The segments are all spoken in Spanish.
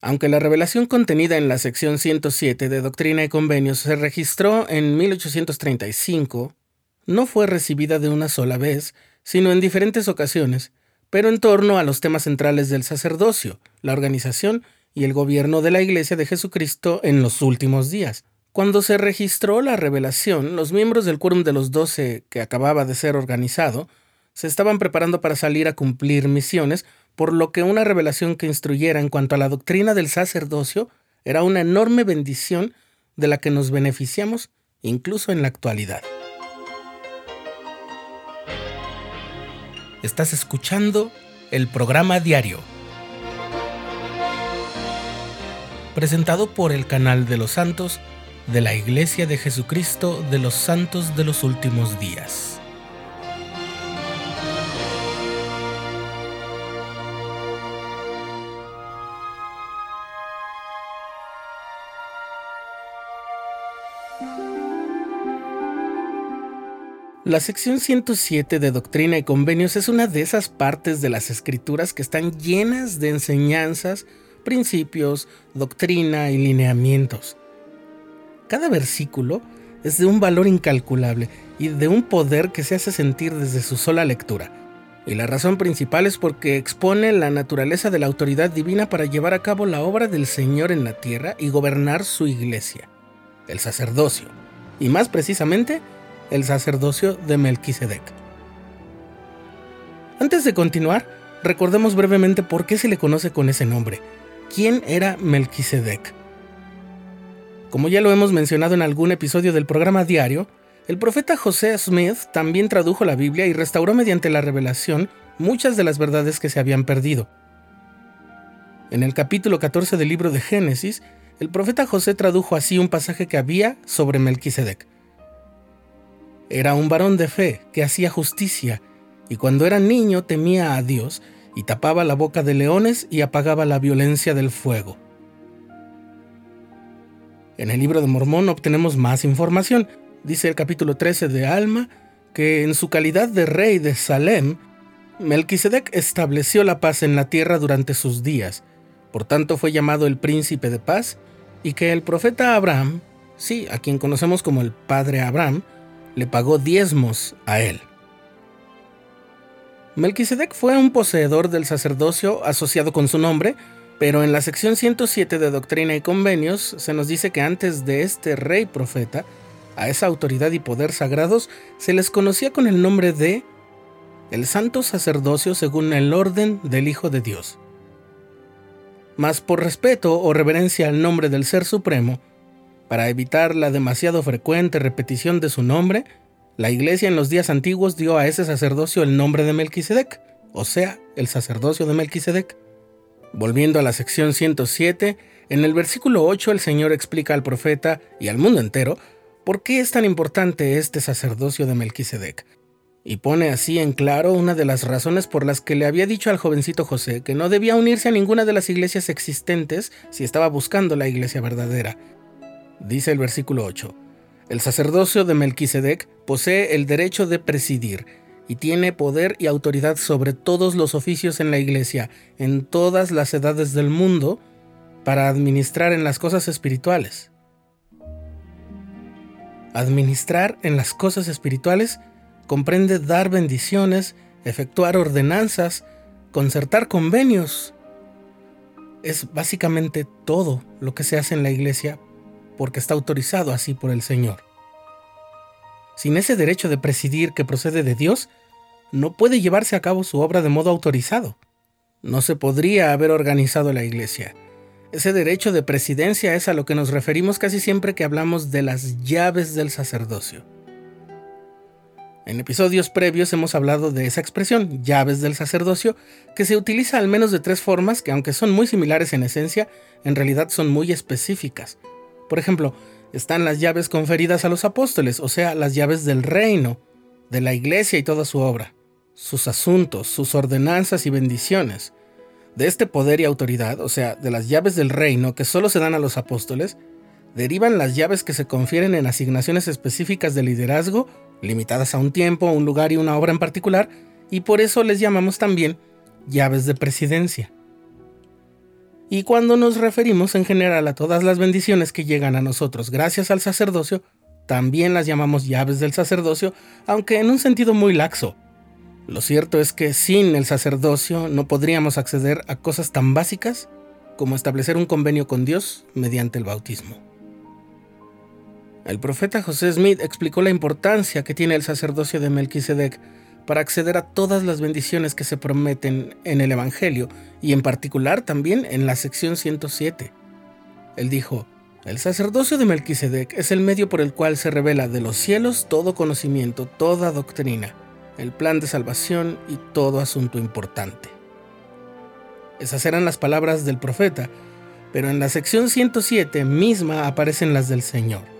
Aunque la revelación contenida en la sección 107 de Doctrina y Convenios se registró en 1835, no fue recibida de una sola vez, sino en diferentes ocasiones, pero en torno a los temas centrales del sacerdocio, la organización y el gobierno de la Iglesia de Jesucristo en los últimos días. Cuando se registró la revelación, los miembros del Quórum de los Doce, que acababa de ser organizado, se estaban preparando para salir a cumplir misiones por lo que una revelación que instruyera en cuanto a la doctrina del sacerdocio era una enorme bendición de la que nos beneficiamos incluso en la actualidad. Estás escuchando el programa diario, presentado por el canal de los santos de la Iglesia de Jesucristo de los Santos de los Últimos Días. La sección 107 de Doctrina y Convenios es una de esas partes de las escrituras que están llenas de enseñanzas, principios, doctrina y lineamientos. Cada versículo es de un valor incalculable y de un poder que se hace sentir desde su sola lectura. Y la razón principal es porque expone la naturaleza de la autoridad divina para llevar a cabo la obra del Señor en la tierra y gobernar su iglesia, el sacerdocio, y más precisamente, el sacerdocio de Melquisedec. Antes de continuar, recordemos brevemente por qué se le conoce con ese nombre. ¿Quién era Melquisedec? Como ya lo hemos mencionado en algún episodio del programa diario, el profeta José Smith también tradujo la Biblia y restauró mediante la revelación muchas de las verdades que se habían perdido. En el capítulo 14 del libro de Génesis, el profeta José tradujo así un pasaje que había sobre Melquisedec. Era un varón de fe que hacía justicia, y cuando era niño temía a Dios, y tapaba la boca de leones y apagaba la violencia del fuego. En el libro de Mormón obtenemos más información. Dice el capítulo 13 de Alma que en su calidad de rey de Salem, Melquisedec estableció la paz en la tierra durante sus días, por tanto fue llamado el príncipe de paz, y que el profeta Abraham, sí, a quien conocemos como el padre Abraham, le pagó diezmos a él. Melquisedec fue un poseedor del sacerdocio asociado con su nombre, pero en la sección 107 de Doctrina y Convenios se nos dice que antes de este rey profeta, a esa autoridad y poder sagrados se les conocía con el nombre de el santo sacerdocio según el orden del Hijo de Dios. Mas por respeto o reverencia al nombre del Ser Supremo, para evitar la demasiado frecuente repetición de su nombre, la iglesia en los días antiguos dio a ese sacerdocio el nombre de Melquisedec, o sea, el sacerdocio de Melquisedec. Volviendo a la sección 107, en el versículo 8 el Señor explica al profeta y al mundo entero por qué es tan importante este sacerdocio de Melquisedec, y pone así en claro una de las razones por las que le había dicho al jovencito José que no debía unirse a ninguna de las iglesias existentes si estaba buscando la iglesia verdadera, Dice el versículo 8, el sacerdocio de Melquisedec posee el derecho de presidir y tiene poder y autoridad sobre todos los oficios en la iglesia, en todas las edades del mundo, para administrar en las cosas espirituales. Administrar en las cosas espirituales comprende dar bendiciones, efectuar ordenanzas, concertar convenios. Es básicamente todo lo que se hace en la iglesia porque está autorizado así por el Señor. Sin ese derecho de presidir que procede de Dios, no puede llevarse a cabo su obra de modo autorizado. No se podría haber organizado la Iglesia. Ese derecho de presidencia es a lo que nos referimos casi siempre que hablamos de las llaves del sacerdocio. En episodios previos hemos hablado de esa expresión, llaves del sacerdocio, que se utiliza al menos de tres formas que aunque son muy similares en esencia, en realidad son muy específicas. Por ejemplo, están las llaves conferidas a los apóstoles, o sea, las llaves del reino, de la iglesia y toda su obra, sus asuntos, sus ordenanzas y bendiciones. De este poder y autoridad, o sea, de las llaves del reino que solo se dan a los apóstoles, derivan las llaves que se confieren en asignaciones específicas de liderazgo, limitadas a un tiempo, un lugar y una obra en particular, y por eso les llamamos también llaves de presidencia. Y cuando nos referimos en general a todas las bendiciones que llegan a nosotros gracias al sacerdocio, también las llamamos llaves del sacerdocio, aunque en un sentido muy laxo. Lo cierto es que sin el sacerdocio no podríamos acceder a cosas tan básicas como establecer un convenio con Dios mediante el bautismo. El profeta José Smith explicó la importancia que tiene el sacerdocio de Melquisedec para acceder a todas las bendiciones que se prometen en el Evangelio y en particular también en la sección 107. Él dijo, el sacerdocio de Melquisedec es el medio por el cual se revela de los cielos todo conocimiento, toda doctrina, el plan de salvación y todo asunto importante. Esas eran las palabras del profeta, pero en la sección 107 misma aparecen las del Señor.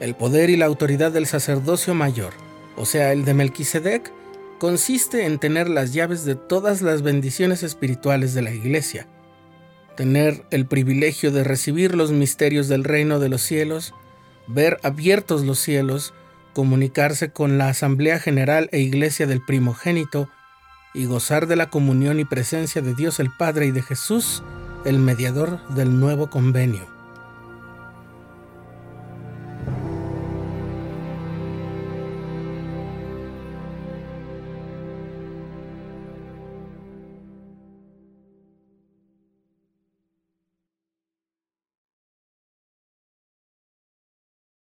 El poder y la autoridad del sacerdocio mayor o sea, el de Melquisedec, consiste en tener las llaves de todas las bendiciones espirituales de la iglesia, tener el privilegio de recibir los misterios del reino de los cielos, ver abiertos los cielos, comunicarse con la Asamblea General e Iglesia del primogénito, y gozar de la comunión y presencia de Dios el Padre y de Jesús, el mediador del nuevo convenio.